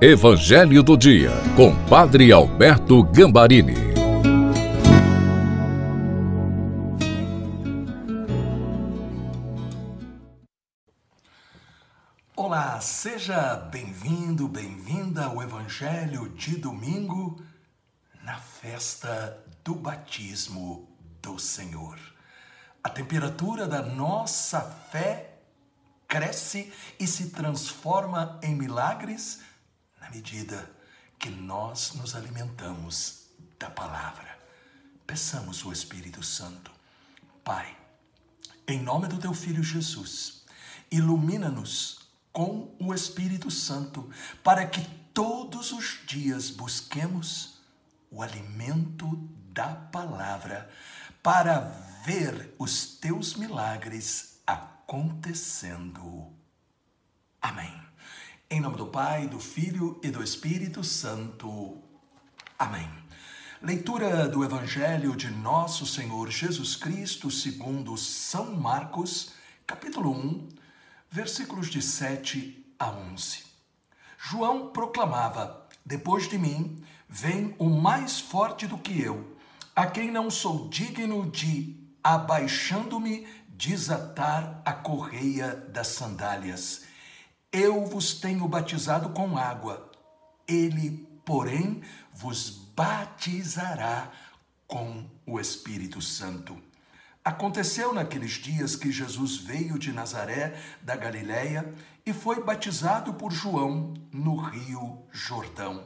Evangelho do Dia, com Padre Alberto Gambarini. Olá, seja bem-vindo, bem-vinda ao Evangelho de domingo na festa do batismo do Senhor. A temperatura da nossa fé cresce e se transforma em milagres na medida que nós nos alimentamos da palavra. Peçamos o Espírito Santo. Pai, em nome do teu filho Jesus, ilumina-nos com o Espírito Santo para que todos os dias busquemos o alimento da palavra para ver os teus milagres acontecendo. Amém. Em nome do Pai, do Filho e do Espírito Santo. Amém. Leitura do Evangelho de Nosso Senhor Jesus Cristo, segundo São Marcos, capítulo 1, versículos de 7 a 11. João proclamava: Depois de mim vem o mais forte do que eu, a quem não sou digno de, abaixando-me, desatar a correia das sandálias. Eu vos tenho batizado com água, ele, porém, vos batizará com o Espírito Santo. Aconteceu naqueles dias que Jesus veio de Nazaré, da Galiléia, e foi batizado por João no rio Jordão.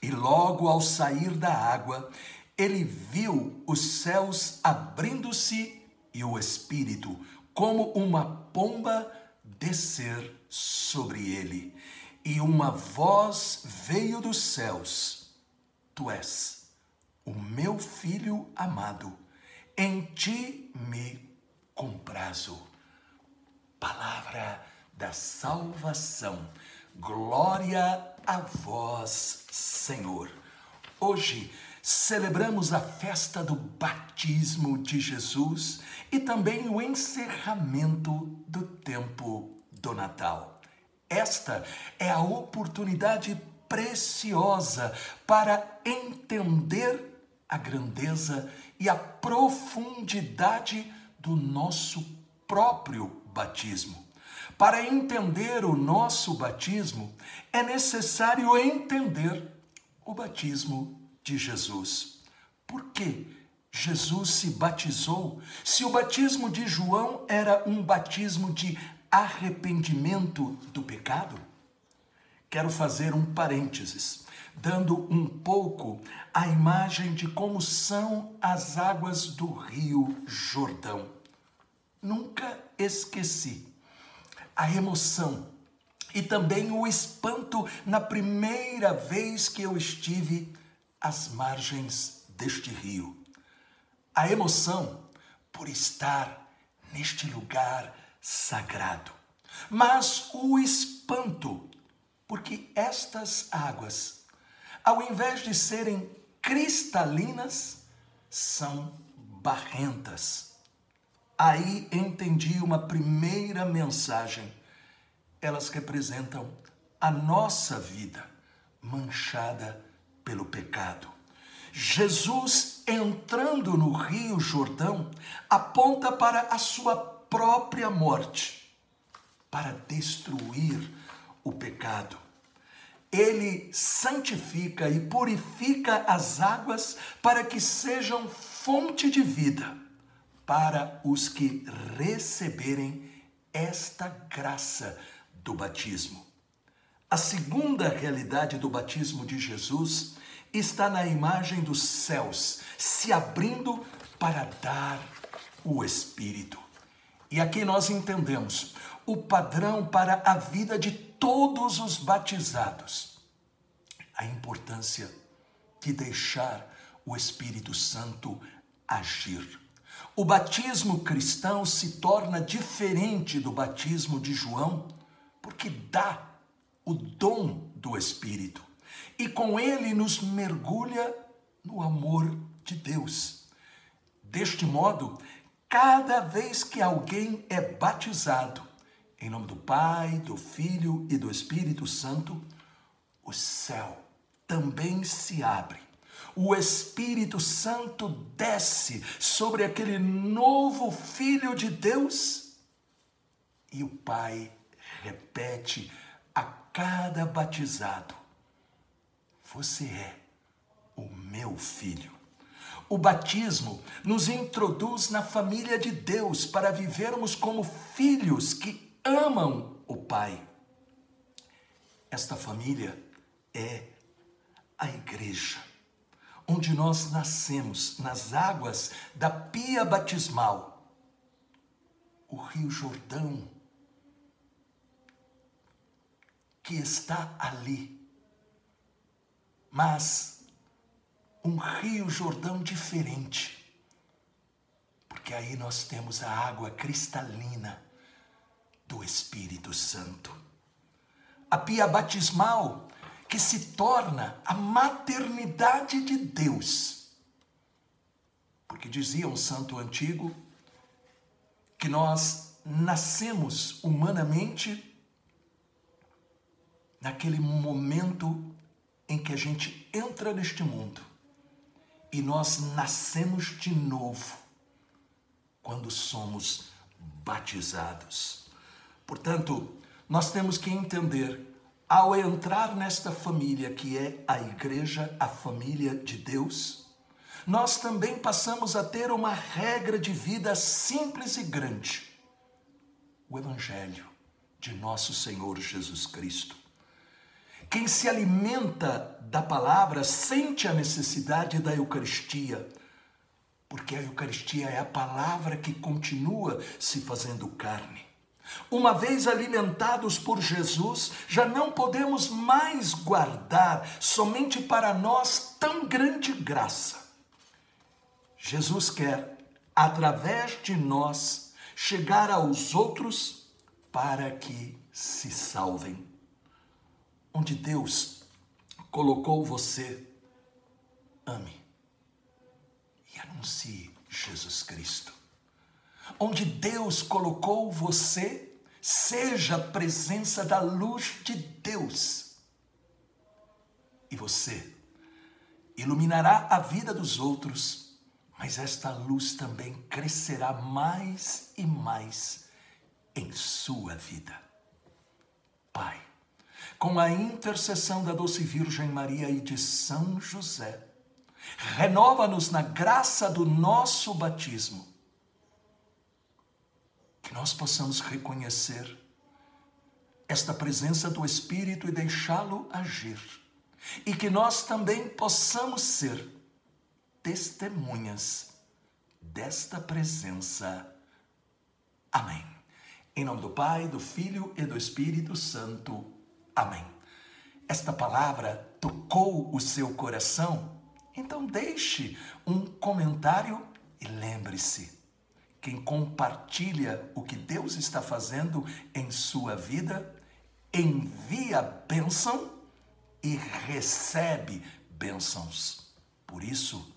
E logo ao sair da água, ele viu os céus abrindo-se e o Espírito, como uma pomba, descer sobre ele, e uma voz veio dos céus: Tu és o meu filho amado, em ti me comprazo. Palavra da salvação. Glória a vós, Senhor. Hoje celebramos a festa do batismo de Jesus e também o encerramento do tempo do Natal. Esta é a oportunidade preciosa para entender a grandeza e a profundidade do nosso próprio batismo. Para entender o nosso batismo, é necessário entender o batismo de Jesus. Por que Jesus se batizou se o batismo de João era um batismo de arrependimento do pecado? Quero fazer um parênteses, dando um pouco a imagem de como são as águas do Rio Jordão. Nunca esqueci a emoção e também o espanto na primeira vez que eu estive às margens deste rio. A emoção por estar neste lugar sagrado. Mas o espanto, porque estas águas, ao invés de serem cristalinas, são barrentas. Aí entendi uma primeira mensagem. Elas representam a nossa vida manchada pelo pecado. Jesus entrando no Rio Jordão aponta para a sua própria morte para destruir o pecado. Ele santifica e purifica as águas para que sejam fonte de vida para os que receberem esta graça do batismo. A segunda realidade do batismo de Jesus está na imagem dos céus se abrindo para dar o Espírito. E aqui nós entendemos o padrão para a vida de todos os batizados. A importância de deixar o Espírito Santo agir. O batismo cristão se torna diferente do batismo de João, porque dá o dom do Espírito e com ele nos mergulha no amor de Deus. Deste modo, Cada vez que alguém é batizado, em nome do Pai, do Filho e do Espírito Santo, o céu também se abre. O Espírito Santo desce sobre aquele novo filho de Deus e o Pai repete a cada batizado: Você é o meu filho. O batismo nos introduz na família de Deus para vivermos como filhos que amam o Pai. Esta família é a igreja, onde nós nascemos nas águas da pia batismal. O Rio Jordão, que está ali, mas um rio Jordão diferente, porque aí nós temos a água cristalina do Espírito Santo. A pia batismal que se torna a maternidade de Deus. Porque dizia um santo antigo que nós nascemos humanamente naquele momento em que a gente entra neste mundo e nós nascemos de novo quando somos batizados. Portanto, nós temos que entender, ao entrar nesta família que é a igreja, a família de Deus, nós também passamos a ter uma regra de vida simples e grande: o Evangelho de nosso Senhor Jesus Cristo. Quem se alimenta da palavra sente a necessidade da Eucaristia, porque a Eucaristia é a palavra que continua se fazendo carne. Uma vez alimentados por Jesus, já não podemos mais guardar somente para nós tão grande graça. Jesus quer, através de nós, chegar aos outros para que se salvem onde Deus colocou você, ame e anuncie Jesus Cristo. Onde Deus colocou você, seja a presença da luz de Deus. E você iluminará a vida dos outros, mas esta luz também crescerá mais e mais em sua vida. Pai, com a intercessão da doce Virgem Maria e de São José, renova-nos na graça do nosso batismo. Que nós possamos reconhecer esta presença do Espírito e deixá-lo agir. E que nós também possamos ser testemunhas desta presença. Amém. Em nome do Pai, do Filho e do Espírito Santo. Amém. Esta palavra tocou o seu coração? Então deixe um comentário e lembre-se: quem compartilha o que Deus está fazendo em sua vida, envia bênção e recebe bênçãos. Por isso,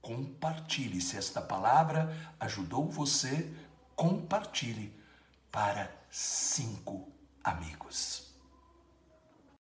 compartilhe. Se esta palavra ajudou você, compartilhe para cinco amigos.